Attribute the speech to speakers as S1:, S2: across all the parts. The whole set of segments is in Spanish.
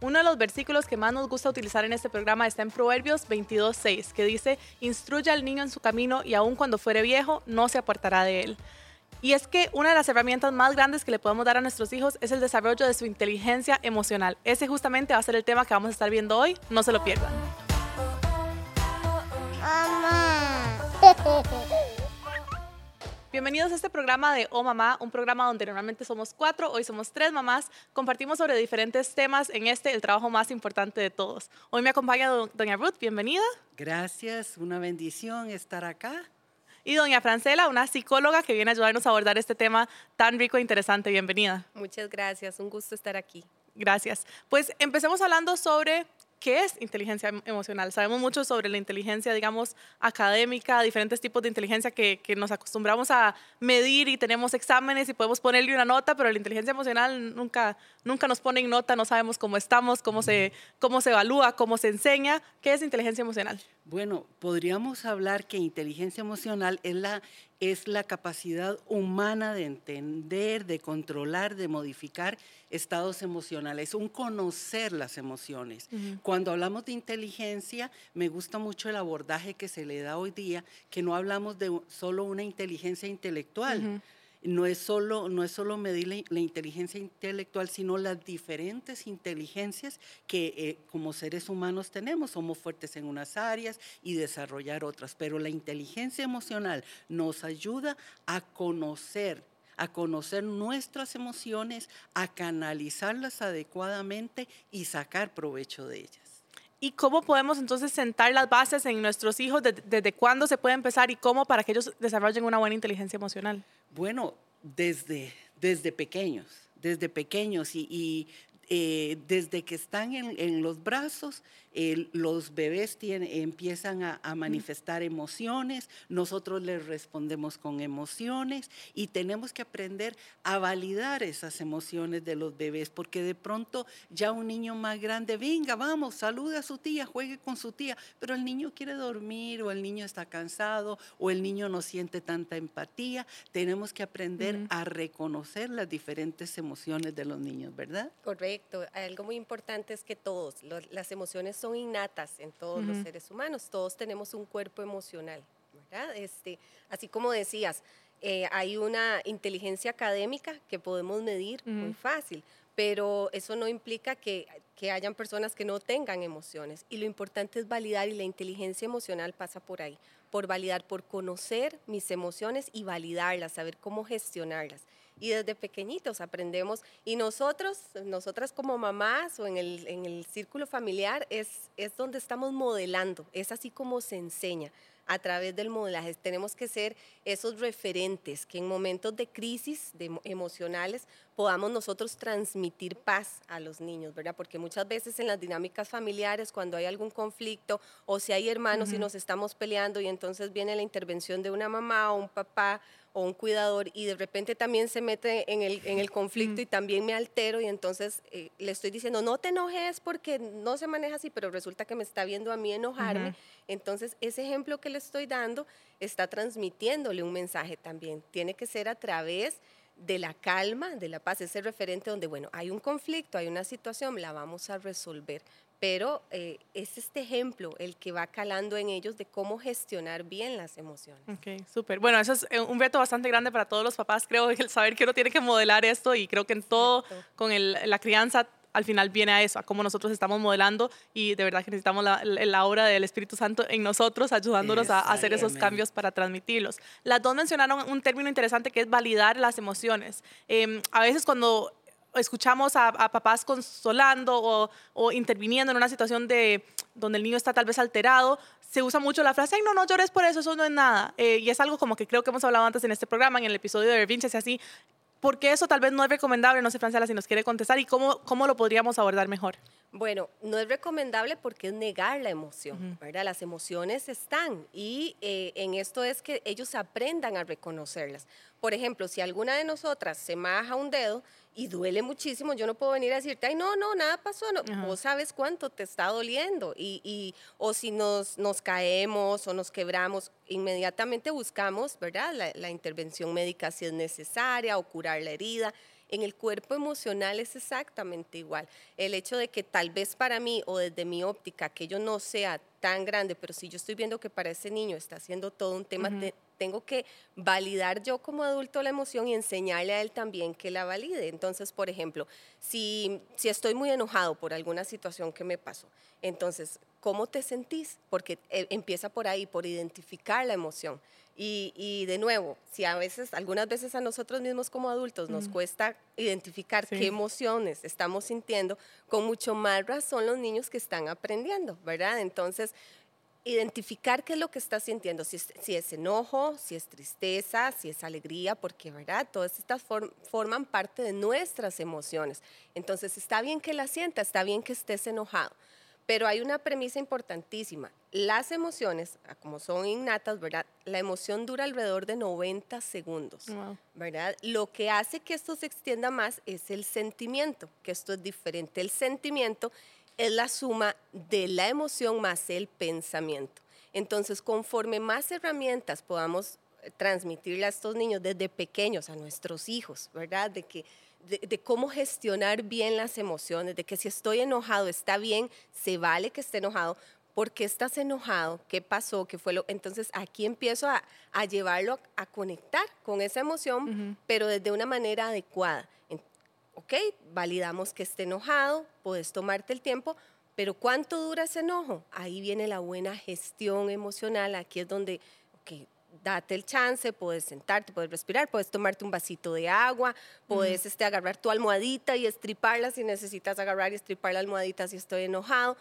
S1: Uno de los versículos que más nos gusta utilizar en este programa está en Proverbios 22.6, que dice, instruye al niño en su camino y aun cuando fuere viejo, no se apartará de él. Y es que una de las herramientas más grandes que le podemos dar a nuestros hijos es el desarrollo de su inteligencia emocional. Ese justamente va a ser el tema que vamos a estar viendo hoy, no se lo pierdan. Bienvenidos a este programa de Oh Mamá, un programa donde normalmente somos cuatro, hoy somos tres mamás. Compartimos sobre diferentes temas en este, el trabajo más importante de todos. Hoy me acompaña doña Ruth, bienvenida.
S2: Gracias, una bendición estar acá.
S1: Y doña Francela, una psicóloga que viene a ayudarnos a abordar este tema tan rico e interesante. Bienvenida.
S3: Muchas gracias, un gusto estar aquí.
S1: Gracias. Pues empecemos hablando sobre ¿Qué es inteligencia emocional? Sabemos mucho sobre la inteligencia, digamos, académica, diferentes tipos de inteligencia que, que, nos acostumbramos a medir y tenemos exámenes y podemos ponerle una nota, pero la inteligencia emocional nunca, nunca nos ponen nota, no sabemos cómo estamos, cómo se, cómo se evalúa, cómo se enseña. ¿Qué es inteligencia emocional?
S2: Bueno, podríamos hablar que inteligencia emocional es la, es la capacidad humana de entender, de controlar, de modificar estados emocionales, un conocer las emociones. Cuando hablamos de inteligencia, me gusta mucho el abordaje que se le da hoy día, que no hablamos de solo una inteligencia intelectual no es solo, no es solo medir la, inteligencia intelectual, sino las diferentes inteligencias que eh, como seres humanos tenemos. Somos fuertes en unas áreas y desarrollar otras, pero la inteligencia emocional nos ayuda a conocer a conocer nuestras emociones, a canalizarlas adecuadamente y sacar provecho de ellas.
S1: ¿Y cómo podemos entonces sentar las bases en nuestros hijos? ¿Desde, cuándo se puede empezar y cómo para que ellos desarrollen una buena inteligencia emocional?
S2: Bueno, desde, desde pequeños, desde pequeños y, eh, desde que están en, los brazos, los bebés empiezan a, manifestar emociones, nosotros les respondemos con emociones y tenemos que aprender a validar esas emociones de los bebés, porque de pronto ya un niño más grande, venga, vamos, saluda a su tía, juegue con su tía, pero el niño quiere dormir o el niño está cansado o el niño no siente tanta empatía, tenemos que aprender a reconocer las diferentes emociones de los niños, ¿verdad?
S3: Correcto algo muy importante es que todos, las emociones son innatas en todos los seres humanos, todos tenemos un cuerpo emocional, ¿verdad? Este, así como decías, eh, hay una inteligencia académica que podemos medir muy fácil, pero eso no implica que, que, hayan personas que no tengan emociones. Y lo importante es validar y la inteligencia emocional pasa por ahí, por validar, por conocer mis emociones y validarlas, saber cómo gestionarlas y desde pequeñitos aprendemos. Y nosotros, nosotras como mamás o en el, en el círculo familiar, es, es donde estamos modelando, es así como se enseña a través del modelaje. Tenemos que ser esos referentes que en momentos de crisis de emocionales podamos nosotros transmitir paz a los niños, ¿verdad? Porque muchas veces en las dinámicas familiares, cuando hay algún conflicto o si hay hermanos y nos estamos peleando y entonces viene la intervención de una mamá o un papá o un cuidador y de repente también se mete en el, en el conflicto y también me altero y entonces eh, le estoy diciendo, no te enojes porque no se maneja así, pero resulta que me está viendo a mí enojarme. Entonces, ese ejemplo que le estoy dando está transmitiéndole un mensaje también. Tiene que ser a través de la calma, de la paz, ese referente donde, bueno, hay un conflicto, hay una situación, la vamos a resolver, pero eh, es este ejemplo el que va calando en ellos de cómo gestionar bien las emociones.
S1: Ok, súper. Bueno, eso es eh, un reto bastante grande para todos los papás, creo, el saber que uno tiene que modelar esto y creo que en todo, con el, la crianza, al final viene a eso, a cómo nosotros estamos modelando y de verdad que necesitamos la, la obra del Espíritu Santo en nosotros, ayudándonos a, hacer esos cambios para transmitirlos. Las dos mencionaron un término interesante que es validar las emociones. Em, a veces cuando escuchamos a, papás consolando o, o, interviniendo en una situación de donde el niño está tal vez alterado, se usa mucho la frase, Ay, no, no llores por eso, eso no es nada. Eh, y es algo como que creo que hemos hablado antes en este programa, en el episodio de Vinches y así. ¿Por qué eso tal vez no es recomendable? No sé, Francela, si nos quiere contestar y cómo, cómo lo podríamos abordar mejor.
S3: Bueno, no es recomendable porque es negar la emoción, ¿verdad? Las emociones están y eh, en esto es que ellos aprendan a reconocerlas. Por ejemplo, si alguna de nosotras se maja un dedo y duele muchísimo, yo no puedo venir a decirte, ay, no, no, nada pasó, no. vos sabes cuánto te está doliendo. Y, y, o si nos, nos caemos o nos quebramos, inmediatamente buscamos, ¿verdad? La, la intervención médica si es necesaria o curar la herida. En el cuerpo emocional es exactamente igual. El hecho de que tal vez para mí o desde mi óptica aquello no sea tan grande, pero si yo estoy viendo que para ese niño está haciendo todo un tema, tengo que validar yo como adulto la emoción y enseñarle a él también que la valide. Entonces, por ejemplo, si, si estoy muy enojado por alguna situación que me pasó, entonces, ¿cómo te sentís? Porque eh, empieza por ahí, por identificar la emoción. Y, de nuevo, si a veces, algunas veces a nosotros mismos como adultos nos cuesta identificar qué emociones estamos sintiendo, con mucho más razón los niños que están aprendiendo, ¿verdad? Entonces, identificar qué es lo que está sintiendo, si es, si es enojo, si es tristeza, si es alegría, porque, ¿verdad? Todas estas forman parte de nuestras emociones. Entonces, está bien que la sienta, está bien que estés enojado, pero hay una premisa importantísima. Las emociones, ah, como son innatas, ¿verdad? La emoción dura alrededor de 90 segundos, ¿verdad? Lo que hace que esto se extienda más es el sentimiento, que esto es diferente. El sentimiento es la suma de la emoción más el pensamiento. Entonces, conforme más herramientas podamos eh, transmitirle a estos niños desde pequeños, a nuestros hijos, ¿verdad? De que de, cómo gestionar bien las emociones, de que si estoy enojado está bien, se vale que esté enojado. ¿Por qué estás enojado? ¿Qué pasó? ¿Qué fue lo? Entonces aquí empiezo a, llevarlo a conectar con esa emoción, pero desde una manera adecuada. Ok, validamos que esté enojado, puedes tomarte el tiempo, pero ¿cuánto dura ese enojo? Ahí viene la buena gestión emocional, aquí es donde, ok, date el chance, puedes sentarte, puedes respirar, puedes tomarte un vasito de agua, puedes este, agarrar tu almohadita y estriparla si necesitas agarrar y estripar la almohadita si estoy enojado,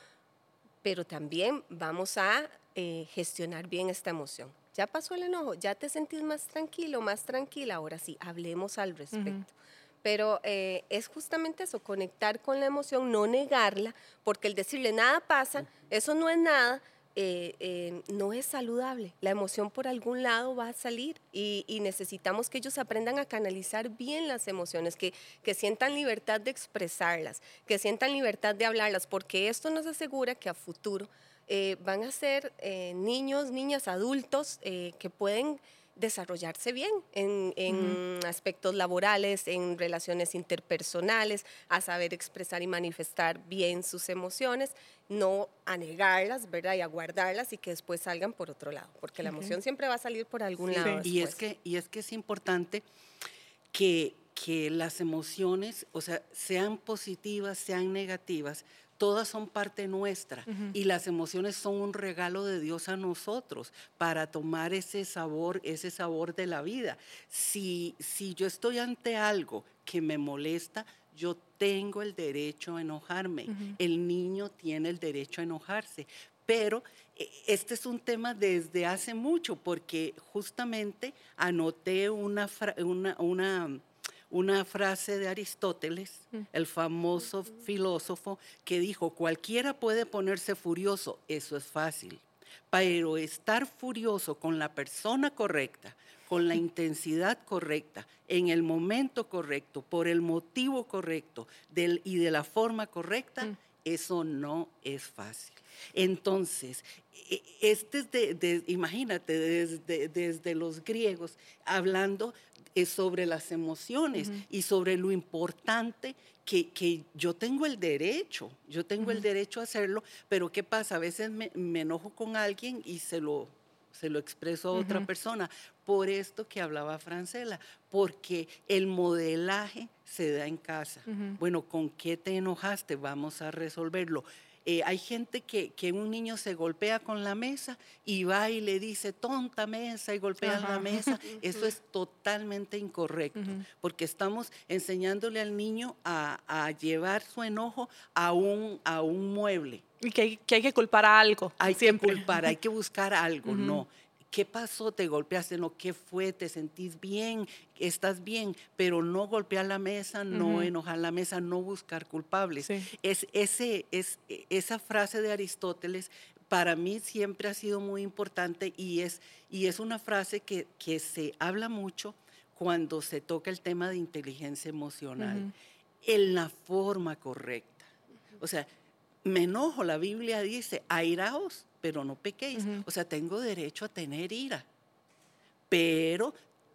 S3: pero también vamos a eh, gestionar bien esta emoción. Ya pasó el enojo, ya te sentís más tranquilo, más tranquila, ahora sí, hablemos al respecto. Pero eh, es justamente eso, conectar con la emoción, no negarla, porque el decirle nada pasa, eso no es nada, eh, eh, no es saludable. La emoción por algún lado va a salir y, necesitamos que ellos aprendan a canalizar bien las emociones, que, que, sientan libertad de expresarlas, que sientan libertad de hablarlas, porque esto nos asegura que a futuro eh, van a ser niños, niñas, adultos que pueden desarrollarse bien en, aspectos laborales, en relaciones interpersonales, a saber expresar y manifestar bien sus emociones, no a negarlas, ¿verdad? Y a guardarlas y que después salgan por otro lado, porque la emoción siempre va a salir por algún lado.
S2: Y es, que, y es que es importante que, que las emociones, o sea, sean positivas, sean negativas, todas son parte nuestra y las emociones son un regalo de Dios a nosotros para tomar ese sabor, ese sabor de la vida. Si, si yo estoy ante algo que me molesta, yo tengo el derecho a enojarme. El niño tiene el derecho a enojarse. Pero e, este es un tema desde hace mucho porque justamente anoté una, una, una una frase de Aristóteles, mm. el famoso filósofo, que dijo, cualquiera puede ponerse furioso, eso es fácil, pero estar furioso con la persona correcta, con la intensidad correcta, en el momento correcto, por el motivo correcto y de la forma correcta, mm. eso no es fácil. Entonces, e, este es de, imagínate, desde, desde, los griegos, hablando es sobre las emociones y sobre lo importante que, yo tengo el derecho, yo tengo el derecho a hacerlo, pero ¿qué pasa? A veces me, enojo con alguien y se lo, se lo expreso a otra persona. Por esto que hablaba Francela, porque el modelaje se da en casa. Bueno, ¿con qué te enojaste? Vamos a resolverlo. Eh, hay gente que, que, un niño se golpea con la mesa y va y le dice tonta mesa y golpea la mesa. Eso es totalmente incorrecto, porque estamos enseñándole al niño a, a, llevar su enojo a un, a un mueble.
S1: Y que hay, que hay que culpar a algo.
S2: Hay que culpar, hay que buscar algo, no. ¿Qué pasó? ¿Te golpeaste? No, ¿qué fue? ¿Te sentís bien? ¿Estás bien? Pero no golpear la mesa, no enojar la mesa, no buscar culpables. Es, ese, es, esa frase de Aristóteles para mí siempre ha sido muy importante y es, y es una frase que, que se habla mucho cuando se toca el tema de inteligencia emocional, en la forma correcta. O sea, me enojo, la Biblia dice, airaos, pero no pequéis. O sea, tengo derecho a tener ira, pero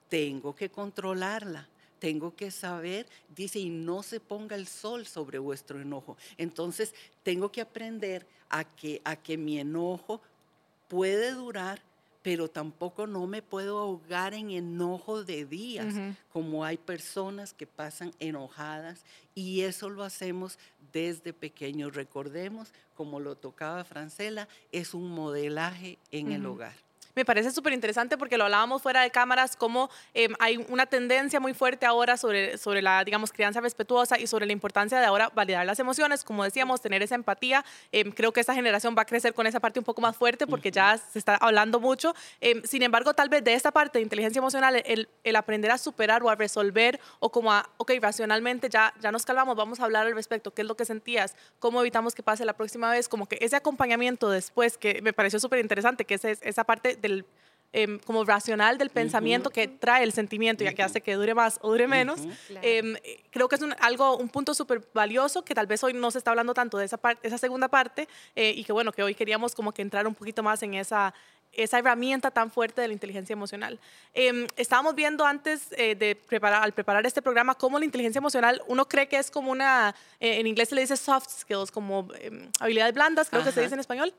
S2: tengo que controlarla, tengo que saber, dice, y no se ponga el sol sobre vuestro enojo. Entonces, tengo que aprender a que, a que mi enojo puede durar, pero tampoco no me puedo ahogar en enojo de días, como hay personas que pasan enojadas y eso lo hacemos desde pequeños. Recordemos, como lo tocaba Francela, es un modelaje en el hogar
S1: me parece súper interesante porque lo hablábamos fuera de cámaras, como em, hay una tendencia muy fuerte ahora sobre, sobre la, digamos, crianza respetuosa y sobre la importancia de ahora validar las emociones, como decíamos, tener esa empatía. Em, creo que esta generación va a crecer con esa parte un poco más fuerte porque ya se está hablando mucho. Em, sin embargo, tal vez de esta parte de inteligencia emocional, el, el, aprender a superar o a resolver o como a, ok, racionalmente ya, ya nos calmamos, vamos a hablar al respecto, qué es lo que sentías, cómo evitamos que pase la próxima vez, como que ese acompañamiento después, que me pareció súper interesante, que es esa parte del em, como racional del pensamiento que trae el sentimiento y que hace que dure más o dure menos. Em, creo que es un, algo, un punto súper valioso que tal vez hoy no se está hablando tanto de esa, parte, esa segunda parte eh, y que bueno, que hoy queríamos como que entrar un poquito más en esa, esa herramienta tan fuerte de la inteligencia emocional. Eh, estábamos viendo antes eh, de preparar, al preparar este programa, cómo la inteligencia emocional, uno cree que es como una, en inglés se le dice soft skills, como em, habilidades blandas, creo que se dice en español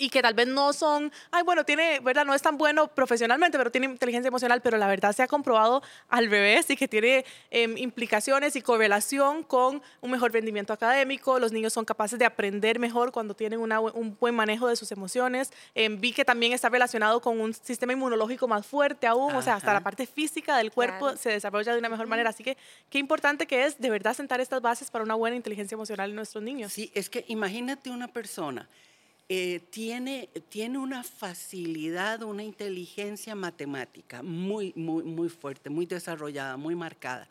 S1: y que tal vez no son, ay, bueno, tiene, ¿verdad? No es tan bueno profesionalmente, pero tiene inteligencia emocional, pero la verdad se ha comprobado al revés y que tiene em, implicaciones y correlación con un mejor rendimiento académico. Los niños son capaces de aprender mejor cuando tienen un buen manejo de sus emociones. Em, vi que también está relacionado con un sistema inmunológico más fuerte aún, o sea, hasta la parte física del cuerpo se desarrolla de una mejor manera. Así que qué importante que es de verdad sentar estas bases para una buena inteligencia emocional en nuestros niños.
S2: Sí, es que imagínate una persona eh, tiene, tiene una facilidad, una inteligencia matemática muy, muy, muy fuerte, muy desarrollada, muy marcada,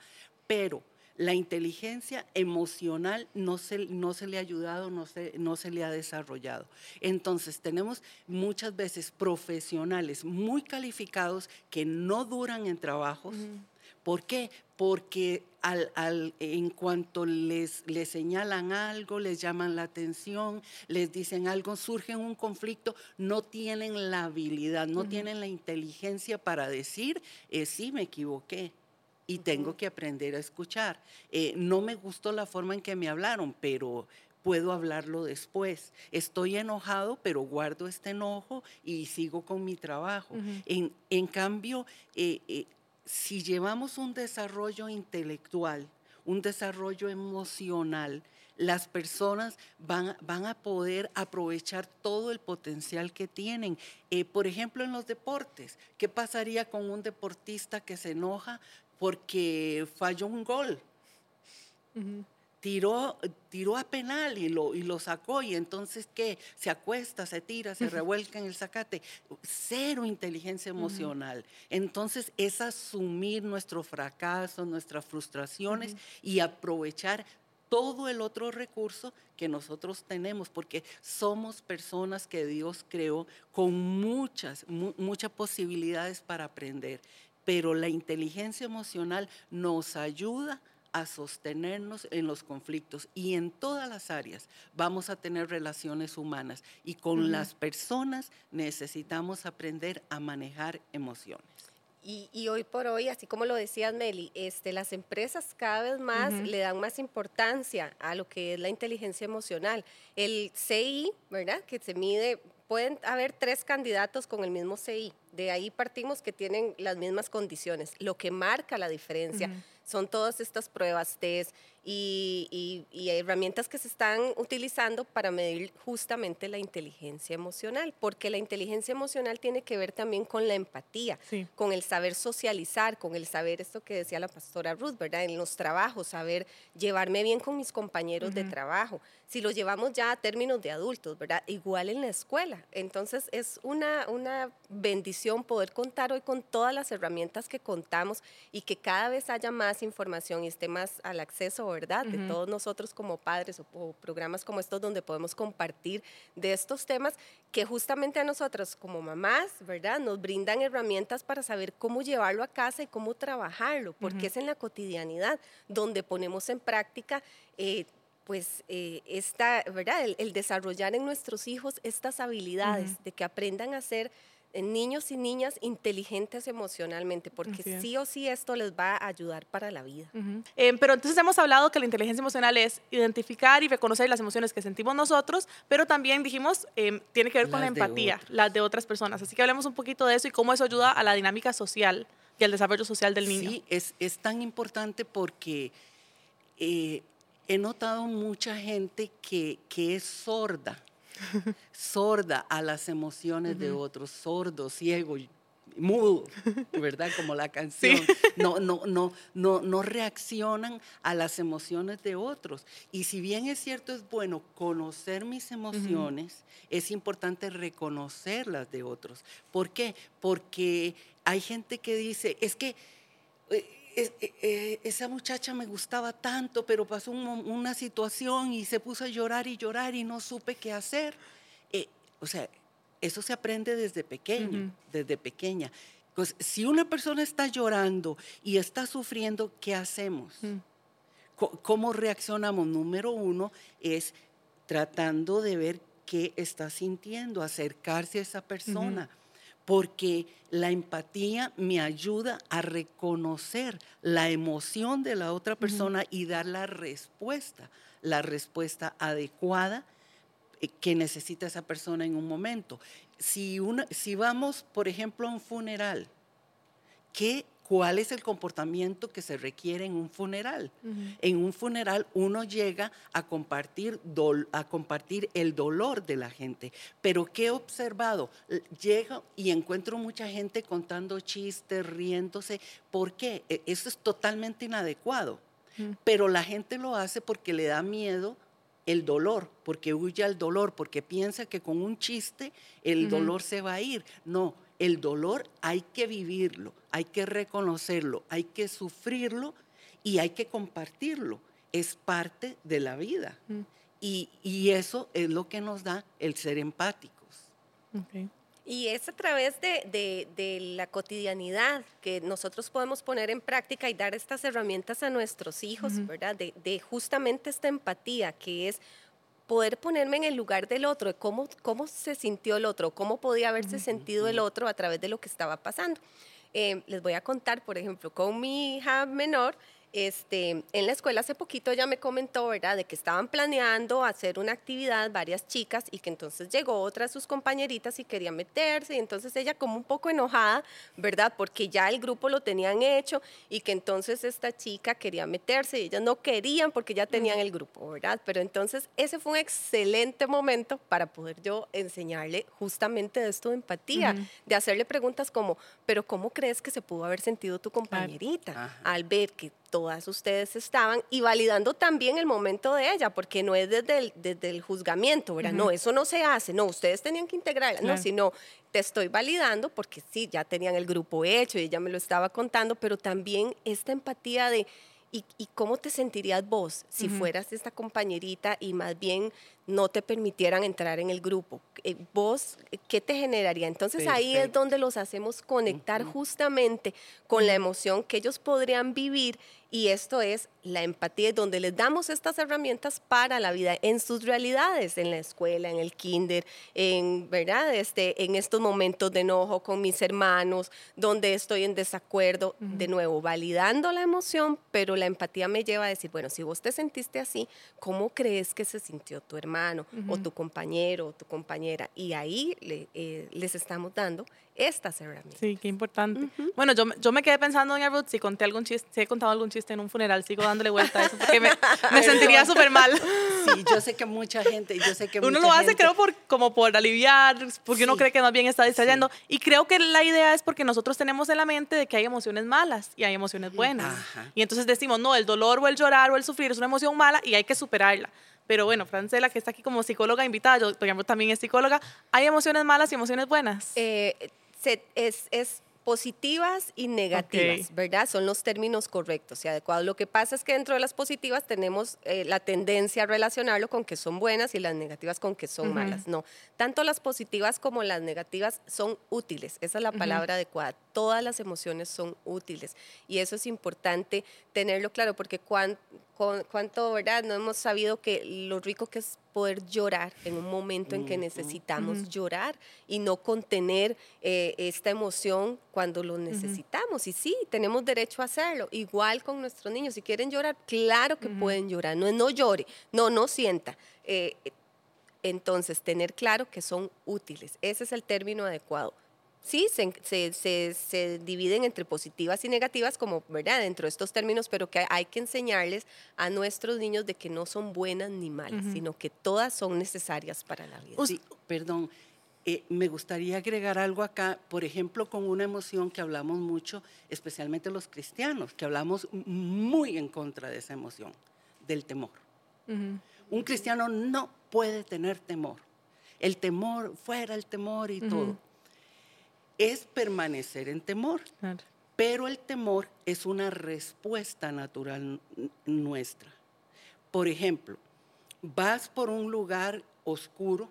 S2: pero la inteligencia emocional no se, no se le ha ayudado, no se, no se le ha desarrollado. Entonces tenemos muchas veces profesionales muy calificados que no duran en trabajos. ¿Por qué? Porque al, en cuanto les, les, señalan algo, les llaman la atención, les dicen algo, surge un conflicto, no tienen la habilidad, no tienen la inteligencia para decir, eh, sí, me equivoqué y tengo que aprender a escuchar. Eh, no me gustó la forma en que me hablaron, pero puedo hablarlo después. Estoy enojado, pero guardo este enojo y sigo con mi trabajo. en, en, cambio, eh, si llevamos un desarrollo intelectual, un desarrollo emocional, las personas van, van a poder aprovechar todo el potencial que tienen. Eh, por ejemplo, en los deportes, ¿qué pasaría con un deportista que se enoja porque falló un gol? Tiró, tiró a penal y lo, y lo sacó y entonces ¿qué? Se acuesta, se tira, se revuelca en el zacate. Cero inteligencia emocional. Entonces es asumir nuestro fracaso, nuestras frustraciones y aprovechar todo el otro recurso que nosotros tenemos, porque somos personas que Dios creó con muchas, muchas posibilidades para aprender, pero la inteligencia emocional nos ayuda a sostenernos en los conflictos y en todas las áreas vamos a tener relaciones humanas y con las personas necesitamos aprender a manejar emociones.
S3: Y, hoy por hoy, así como lo decías Meli, este, las empresas cada vez más le dan más importancia a lo que es la inteligencia emocional. El CI, ¿verdad? Que se mide, pueden haber tres candidatos con el mismo CI. De ahí partimos que tienen las mismas condiciones. Lo que marca la diferencia son todas estas pruebas, test y, herramientas que se están utilizando para medir justamente la inteligencia emocional, porque la inteligencia emocional tiene que ver también con la empatía, con el saber socializar, con el saber esto que decía la pastora Ruth, ¿verdad? En los trabajos, saber llevarme bien con mis compañeros de trabajo. Si lo llevamos ya a términos de adultos, ¿verdad? Igual en la escuela. Entonces es una, una bendición poder contar hoy con todas las herramientas que contamos y que cada vez haya más información y esté más al acceso, ¿verdad? De todos nosotros como padres o, programas como estos donde podemos compartir de estos temas que justamente a nosotros como mamás, ¿verdad? Nos brindan herramientas para saber cómo llevarlo a casa y cómo trabajarlo, porque es en la cotidianidad donde ponemos en práctica eh, pues eh, esta, ¿verdad? El, desarrollar en nuestros hijos estas habilidades de que aprendan a ser niños y niñas inteligentes emocionalmente, porque
S1: es.
S3: sí o sí esto les va a ayudar para la vida.
S1: Ujú. Eh, pero entonces hemos hablado que la inteligencia emocional es identificar y reconocer las emociones que sentimos nosotros, pero también dijimos, eh, tiene que ver con la
S2: Las
S1: empatía,
S2: otros.
S1: las de otras personas. Así que hablemos un poquito de eso y cómo eso ayuda a la dinámica social y al desarrollo social del niño.
S2: Sí, es, es tan importante porque eh, he notado mucha gente que, que es sorda, sorda a las emociones de otros, sordo, ciego, mudo, ¿verdad? Como la canción. No, no, no, no, no reaccionan a las emociones de otros. Y si bien es cierto, es bueno conocer mis emociones, es importante reconocer las de otros. ¿Por qué? Porque hay gente que dice, es que es- eh, eh, esa muchacha me gustaba tanto, pero pasó un una situación y se puso a llorar y llorar y no supe qué hacer. Eh, o sea, eso se aprende desde pequeño, desde pequeña. Pues, si una persona está llorando y está sufriendo, ¿qué hacemos?
S1: Mm.
S2: ¿Cómo reaccionamos? Número uno es tratando de ver qué está sintiendo, acercarse a esa persona, porque la empatía me ayuda a reconocer la emoción de la otra persona y dar la respuesta, la respuesta adecuada eh, que necesita esa persona en un momento. Si, una, si vamos, por ejemplo, a un funeral, ¿qué, ¿cuál es el comportamiento que se requiere en un funeral? En un funeral uno llega a compartir, dol- a compartir el dolor de la gente. Pero ¿qué he observado? Llego y encuentro mucha gente contando chistes, riéndose. ¿Por qué? E- Eso es totalmente inadecuado. Pero la gente lo hace porque le da miedo el dolor, porque huye al dolor, porque piensa que con un chiste el dolor se va a ir. No, el dolor hay que vivirlo, hay que reconocerlo, hay que sufrirlo y hay que compartirlo. Es parte de la vida.
S1: Mm.
S2: Y, y eso es lo que nos da el ser empáticos.
S3: Y es a través de, de- de la cotidianidad que nosotros podemos poner en práctica y dar estas herramientas a nuestros hijos. ¿verdad? De, de justamente esta empatía que es poder ponerme en el lugar del otro, cómo, cómo se sintió el otro, cómo podía haberse sentido el otro a través de lo que estaba pasando. Eh, les voy a contar, por ejemplo, con mi hija menor, este, en la escuela hace poquito ella me comentó, ¿verdad?, de que estaban planeando hacer una actividad varias chicas y que entonces llegó otra de sus compañeritas y quería meterse y entonces ella como un poco enojada, ¿verdad?, porque ya el grupo lo tenían hecho y que entonces esta chica quería meterse y ellas no querían porque ya tenían el grupo, ¿verdad? Pero entonces ese fue un excelente momento para poder yo enseñarle justamente de esto de empatía, de hacerle preguntas como, pero ¿cómo crees que se pudo haber sentido tu compañerita al ver que todas ustedes estaban y validando también el momento de ella, porque no es desde el, desde el juzgamiento, ¿verdad? No, eso no se hace, no, ustedes tenían que integrarla, no, sino te estoy validando porque sí, ya tenían el grupo hecho y ella me lo estaba contando, pero también esta empatía de... ¿Y, y cómo te sentirías vos si fueras esta compañerita y más bien no te permitieran entrar en el grupo? Eh, ¿Vos qué te generaría? Entonces ahí es donde los hacemos conectar justamente con la emoción que ellos podrían vivir y esto es la empatía, donde les damos estas herramientas para la vida en sus realidades, en la escuela, en el kinder, en, ¿verdad? Este, en estos momentos de enojo con mis hermanos, donde estoy en desacuerdo, de nuevo, validando la emoción, pero la empatía me lleva a decir, bueno, si vos te sentiste así, ¿cómo crees que se sintió tu hermano o tu compañero o tu compañera? Y ahí le- eh, les estamos dando estas herramientas.
S1: Sí, qué importante. Bueno, yo, me- yo me quedé pensando, doña Ruth, si conté algún chiste, si he contado algún chiste en un funeral, sigo dándole vuelta a eso porque me, me sentiría súper mal.
S2: Sí, yo sé que mucha gente, yo sé que
S1: Uno
S2: mucha
S1: lo hace,
S2: gente-
S1: creo, por, como por aliviar, porque uno
S2: Sí.
S1: cree que más bien está distrayendo. Y creo que la idea es porque nosotros tenemos en la mente de que hay emociones malas y hay emociones buenas.
S2: Ajá.
S1: Y entonces decimos, no, el dolor o el llorar o el sufrir es una emoción mala y hay que superarla. Pero bueno, Francela, que está aquí como psicóloga invitada, yo, también es psicóloga, ¿hay emociones malas y emociones buenas?
S3: Eh, se- es, es positivas y negativas. ¿verdad? Son los términos correctos y adecuados. Lo que pasa es que dentro de las positivas tenemos eh, la tendencia a relacionarlo con que son buenas y las negativas con que son malas. No, tanto las positivas como las negativas son útiles. Esa es la palabra adecuada. Todas las emociones son útiles y eso es importante tenerlo claro porque cuan- cuánto, ¿verdad? No hemos sabido que lo rico que es poder llorar en un momento en que necesitamos llorar y no contener eh, esta emoción cuando lo necesitamos. Y sí, tenemos derecho a hacerlo. Igual con nuestros niños, si quieren llorar, claro que pueden llorar. No no llore, no, no sienta. Eh, entonces, tener claro que son útiles. Ese es el término adecuado sí, se, se, dividen entre positivas y negativas, como, ¿verdad? Dentro de estos términos, pero que hay que enseñarles a nuestros niños de que no son buenas ni malas, sino que todas son necesarias para la vida.
S2: Sí, perdón. Eh, me gustaría agregar algo acá, por ejemplo, con una emoción que hablamos mucho, especialmente los cristianos, que hablamos muy en contra de esa emoción, del temor. Un cristiano no puede tener temor. El temor, fuera el temor y todo es permanecer en temor. Pero el temor es una respuesta natural nuestra. Por ejemplo, vas por un lugar oscuro,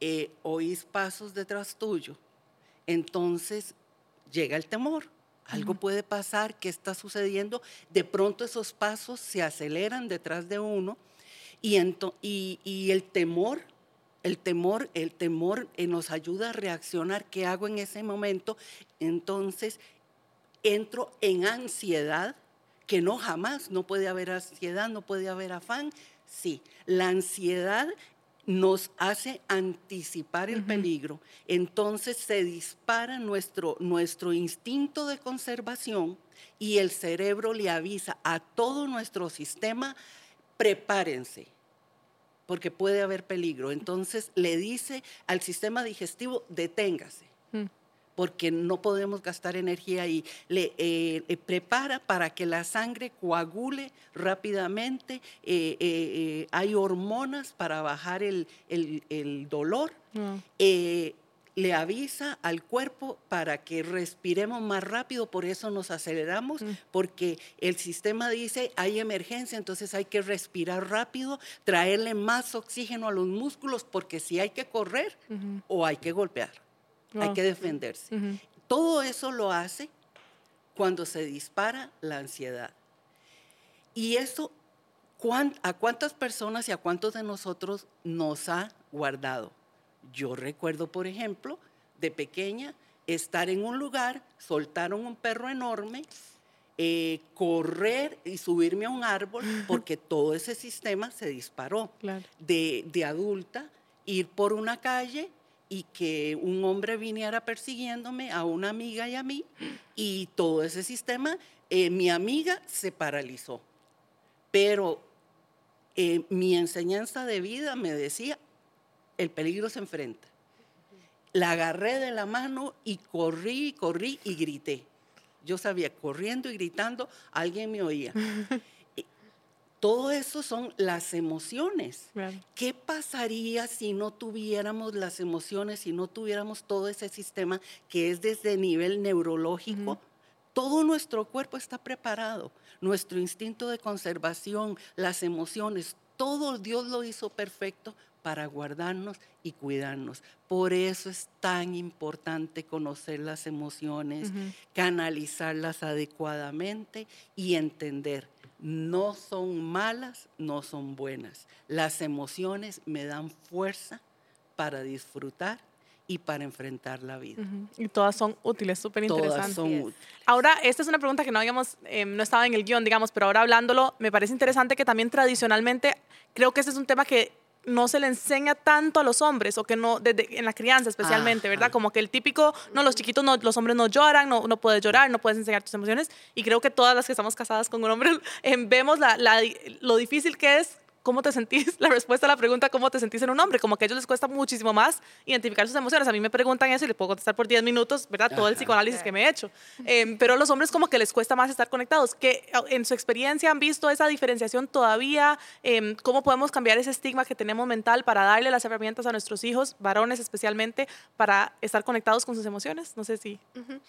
S2: eh, oís pasos detrás tuyo, entonces llega el temor. Algo puede pasar, ¿qué está sucediendo? De pronto esos pasos se aceleran detrás de uno y, y el temor el temor, el temor eh, nos ayuda a reaccionar. ¿Qué hago en ese momento? Entonces entro en ansiedad, que no jamás, no puede haber ansiedad, no puede haber afán. Sí, la ansiedad nos hace anticipar el peligro, entonces se dispara nuestro, nuestro instinto de conservación y el cerebro le avisa a todo nuestro sistema, prepárense, porque puede haber peligro. Entonces le dice al sistema digestivo, deténgase, mm. porque no podemos gastar energía ahí. Le eh, eh, prepara para que la sangre coagule rápidamente. Eh, hay hormonas para bajar el, dolor. Mm le avisa al cuerpo para que respiremos más rápido, por eso nos aceleramos, mm. porque el sistema dice hay emergencia, entonces hay que respirar rápido, traerle más oxígeno a los músculos, porque si hay que correr o hay que golpear, hay que defenderse. Todo eso lo hace cuando se dispara la ansiedad. Y eso, ¿a cuántas personas y a cuántos de nosotros nos ha guardado? Yo recuerdo, por ejemplo, de pequeña, estar en un lugar, soltaron un perro enorme, eh, correr y subirme a un árbol, porque todo ese sistema se disparó. De, adulta, ir por una calle y que un hombre viniera persiguiéndome a una amiga y a mí, y todo ese sistema, eh, mi amiga se paralizó. Pero eh, mi enseñanza de vida me decía, el peligro se enfrenta. La agarré de la mano y corrí, corrí y grité. Yo sabía, corriendo y gritando, alguien me oía. Todo eso son las emociones. ¿Qué pasaría si no tuviéramos las emociones, si no tuviéramos todo ese sistema que es desde nivel neurológico? Todo nuestro cuerpo está preparado, nuestro instinto de conservación, las emociones, todo Dios lo hizo perfecto para guardarnos y cuidarnos. Por eso es tan importante conocer las emociones, canalizarlas adecuadamente y entender, no son malas, no son buenas. Las emociones me dan fuerza para disfrutar y para enfrentar la vida.
S1: Y todas son útiles, súper interesantes.
S2: Todas son útiles.
S1: Ahora, esta es una pregunta que no habíamos, em, no estaba en el guion, digamos, pero ahora hablándolo, me parece interesante que también tradicionalmente, creo que este es un tema que no se le enseña tanto a los hombres o que no, desde, en la crianza especialmente, ¿verdad? Como que el típico, no, los chiquitos, no, los hombres no lloran, no, no puedes llorar, no puedes enseñar tus emociones. Y creo que todas las que estamos casadas con un hombre em, vemos la, lo difícil que es ¿cómo te sentís? La respuesta a la pregunta, ¿cómo te sentís en un hombre? Como que a ellos les cuesta muchísimo más identificar sus emociones. A mí me preguntan eso y les puedo contestar por 10 minutos, ¿verdad? Todo el psicoanálisis que me he hecho. Em, pero a los hombres como que les cuesta más estar conectados. ¿Que en su experiencia han visto esa diferenciación todavía? Em, ¿Cómo podemos cambiar ese estigma que tenemos mental para darle las herramientas a nuestros hijos, varones especialmente, para estar conectados con sus emociones? No sé si,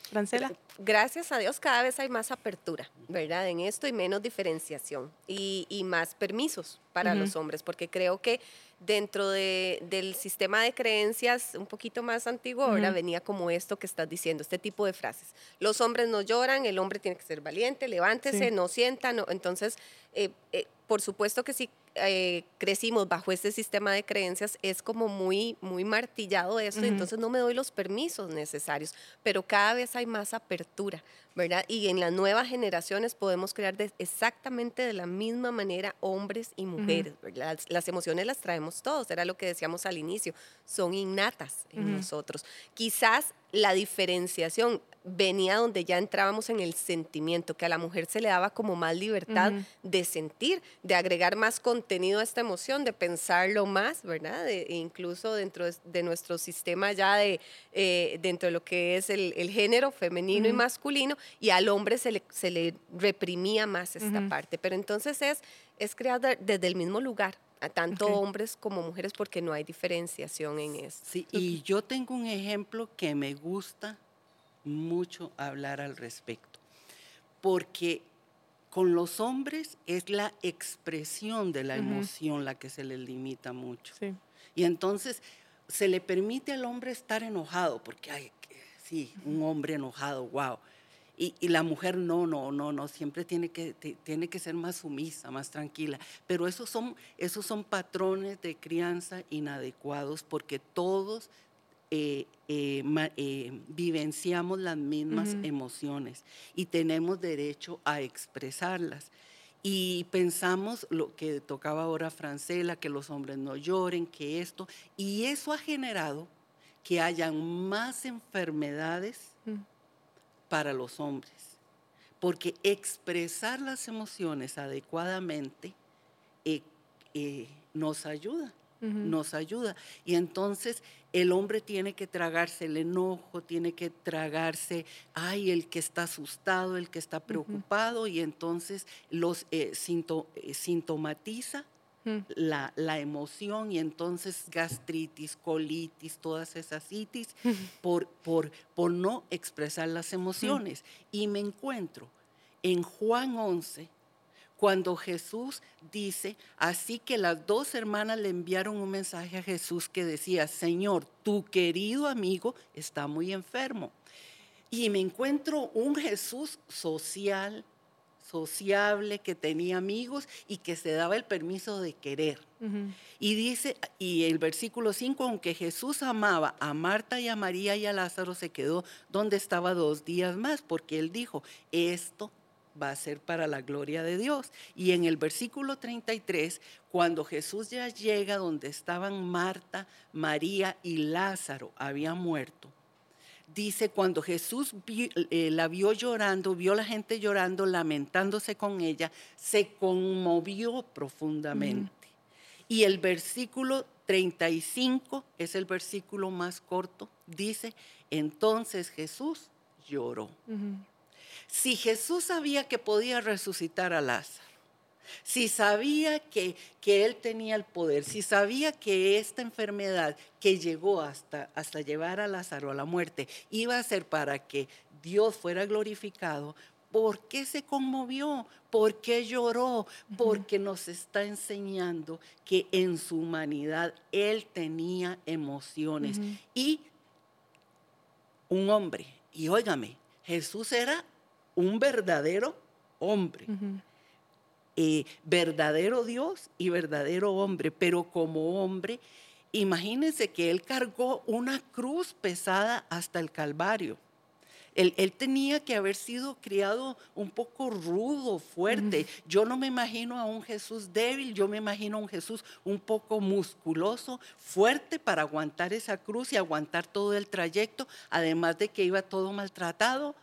S1: Francela.
S3: Gracias a Dios cada vez hay más apertura, ¿verdad? En esto y menos diferenciación y, y más permisos para para los hombres, porque creo que dentro del sistema de creencias un poquito más antiguo, ahora venía como esto que estás diciendo, este tipo de frases. Los hombres no lloran, el hombre tiene que ser valiente, levántese, no sienta, no. entonces, eh, eh, por supuesto que sí eh, crecimos bajo este sistema de creencias es como muy, muy martillado esto, entonces no me doy los permisos necesarios, pero cada vez hay más apertura, ¿verdad? Y en las nuevas generaciones podemos crear exactamente de la misma manera hombres y mujeres, las, las, emociones las traemos todos, era lo que decíamos al inicio, son innatas en nosotros. Quizás la diferenciación venía donde ya entrábamos en el sentimiento, que a la mujer se le daba como más libertad de sentir, de agregar más contenido a esta emoción, de pensarlo más, ¿verdad? E incluso dentro de, nuestro sistema ya de, eh, dentro de lo que es el, género femenino y masculino, y al hombre se le, se le reprimía más esta parte. Pero entonces es, es crear desde el mismo lugar, a tanto hombres como mujeres, porque no hay diferenciación en esto.
S2: Sí, y yo tengo un ejemplo que me gusta mucho hablar al respecto, porque con los hombres es la expresión de la emoción la que se les limita mucho. Y entonces se le permite al hombre estar enojado, porque hay, sí, un hombre enojado, wow. Y, la mujer no, no, no, no, siempre tiene que, tiene que ser más sumisa, más tranquila. Pero esos son, esos son patrones de crianza inadecuados porque todos eh, eh, eh, vivenciamos las mismas emociones y tenemos derecho a expresarlas. Y pensamos lo que tocaba ahora Francela, que los hombres no lloren, que esto, y eso ha generado que hayan más enfermedades mm. Para los hombres, porque expresar las emociones adecuadamente nos ayuda nos ayuda. Y entonces el hombre tiene que tragarse el enojo, tiene que tragarse, ay, el que está asustado, el que está preocupado, y entonces los eh, eh, sintomatiza mm. la, la, emoción y entonces gastritis, colitis, todas esas itis, por, por, por no expresar las emociones. Y me encuentro en Juan 11, cuando Jesús dice, así que las dos hermanas le enviaron un mensaje a Jesús que decía, Señor, tu querido amigo está muy enfermo. Y me encuentro un Jesús social, sociable, que tenía amigos y que se daba el permiso de querer. Y dice, y el versículo 5, aunque Jesús amaba a Marta y a María y a Lázaro, se quedó donde estaba dos días más, porque él dijo, esto va a ser para la gloria de Dios. Y en el versículo 33, cuando Jesús ya llega donde estaban Marta, María y Lázaro, había muerto, dice, cuando Jesús eh, la vio llorando, vio la gente llorando, lamentándose con ella, se conmovió profundamente. Y el versículo 35 es el versículo más corto, dice, entonces Jesús lloró. Si Jesús sabía que podía resucitar a Lázaro, si sabía que, que, él tenía el poder, si sabía que esta enfermedad que llegó hasta, hasta llevar a Lázaro a la muerte iba a ser para que Dios fuera glorificado, ¿por qué se conmovió? ¿Por qué lloró? Porque nos está enseñando que en su humanidad él tenía emociones. Y un hombre, y óigame, Jesús era un verdadero hombre. Eh, verdadero Dios y verdadero hombre, pero como hombre, imagínense que él cargó una cruz pesada hasta el Calvario. Él, tenía que haber sido criado un poco rudo, fuerte. Yo no me imagino a un Jesús débil, yo me imagino a un Jesús un poco musculoso, fuerte para aguantar esa cruz y aguantar todo el trayecto, además de que iba todo maltratado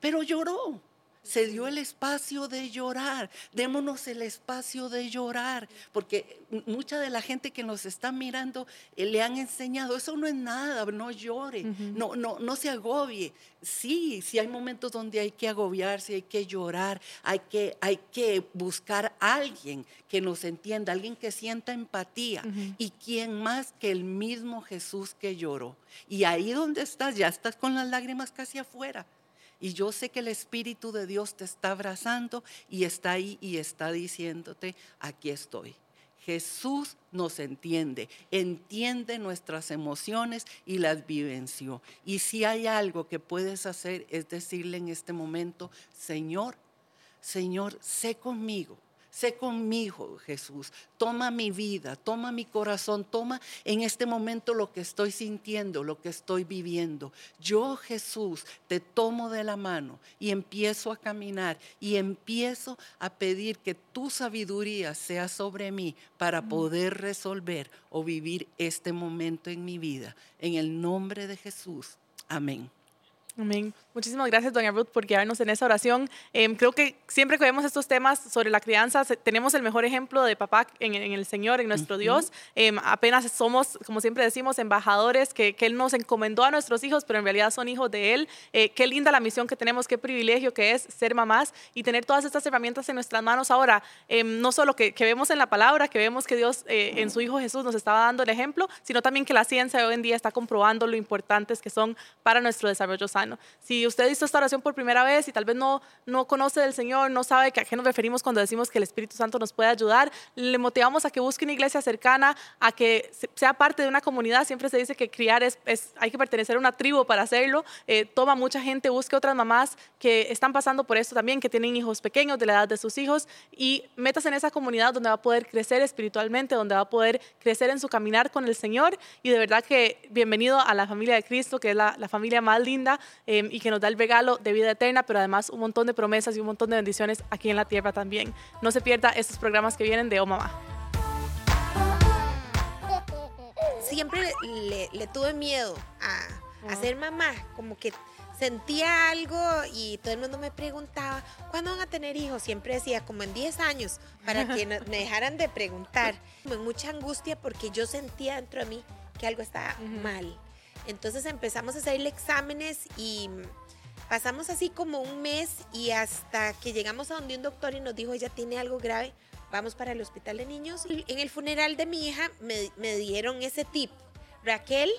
S2: pero lloró. Se dio el espacio de llorar. Démonos el espacio de llorar, porque mucha de la gente que nos está mirando eh, le han enseñado, eso no es nada, no llore, no, no, no se agobie. Sí, sí hay momentos donde hay que agobiarse, hay que llorar, hay que, hay que buscar a alguien que nos entienda, alguien que sienta empatía. ¿Y quién más que el mismo Jesús que lloró? Y ahí donde estás, ya estás con las lágrimas casi afuera Y yo sé que el Espíritu de Dios te está abrazando y está ahí y está diciéndote, aquí estoy. Jesús nos entiende, entiende nuestras emociones y las vivenció. Y si hay algo que puedes hacer es decirle en este momento, Señor, Señor, sé conmigo Sé conmigo, Jesús. Toma mi vida, toma mi corazón, toma en este momento lo que estoy sintiendo, lo que estoy viviendo. Yo, Jesús, te tomo de la mano y empiezo a caminar y empiezo a pedir que tu sabiduría sea sobre mí para poder resolver o vivir este momento en mi vida. En el nombre de Jesús. Amén.
S1: Amén. Muchísimas gracias, doña Ruth, por guiarnos en esa oración. Em, creo que siempre que vemos estos temas sobre la crianza, tenemos el mejor ejemplo de papá en, el Señor, en nuestro Dios. Em, apenas somos, como siempre decimos, embajadores que, que, Él nos encomendó a nuestros hijos, pero en realidad son hijos de Él. Eh, qué linda la misión que tenemos, qué privilegio que es ser mamás y tener todas estas herramientas en nuestras manos ahora. Em, no solo que, que, vemos en la palabra, que vemos que Dios eh, en su Hijo Jesús nos estaba dando el ejemplo, sino también que la ciencia hoy en día está comprobando lo importantes que son para nuestro desarrollo sano. Si usted hizo esta oración por primera vez y tal vez no, no conoce del Señor, no sabe a qué nos referimos cuando decimos que el Espíritu Santo nos puede ayudar, le motivamos a que busque una iglesia cercana, a que sea parte de una comunidad. Siempre se dice que criar es, hay que pertenecer a una tribu para hacerlo. Eh, toma mucha gente, busque otras mamás que están pasando por esto también, que tienen hijos pequeños de la edad de sus hijos y metas en esa comunidad donde va a poder crecer espiritualmente, donde va a poder crecer en su caminar con el Señor. Y de verdad que bienvenido a la familia de Cristo, que es la, la familia más linda. Em, y que nos da el regalo de vida eterna, pero además un montón de promesas y un montón de bendiciones aquí en la tierra también. No se pierda estos programas que vienen de Oh Mamá.
S4: Siempre le, tuve miedo a, a ser mamá, como que sentía algo y todo el mundo me preguntaba, ¿cuándo van a tener hijos? Siempre decía, como en 10 años, para que me dejaran de preguntar. Con mucha angustia porque yo sentía dentro de mí que algo estaba mal. Entonces empezamos a hacerle exámenes y pasamos así como un mes y hasta que llegamos a donde un doctor y nos dijo, ella tiene algo grave, vamos para el hospital de niños. En el funeral de mi hija me, dieron ese tip. Raquel,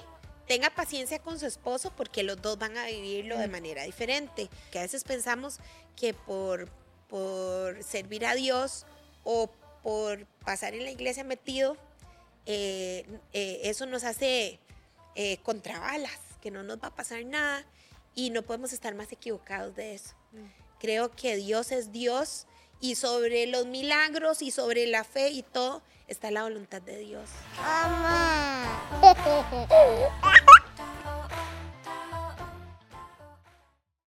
S4: tenga paciencia con su esposo porque los dos van a vivirlo de manera diferente. Que a veces pensamos que por, por servir a Dios o por pasar en la iglesia metido, eh, eh, eso nos hace eh, contra balas, que no nos va a pasar nada y no podemos estar más equivocados de eso. Mm. Creo que Dios es Dios y sobre los milagros y sobre la fe y todo está la voluntad de Dios.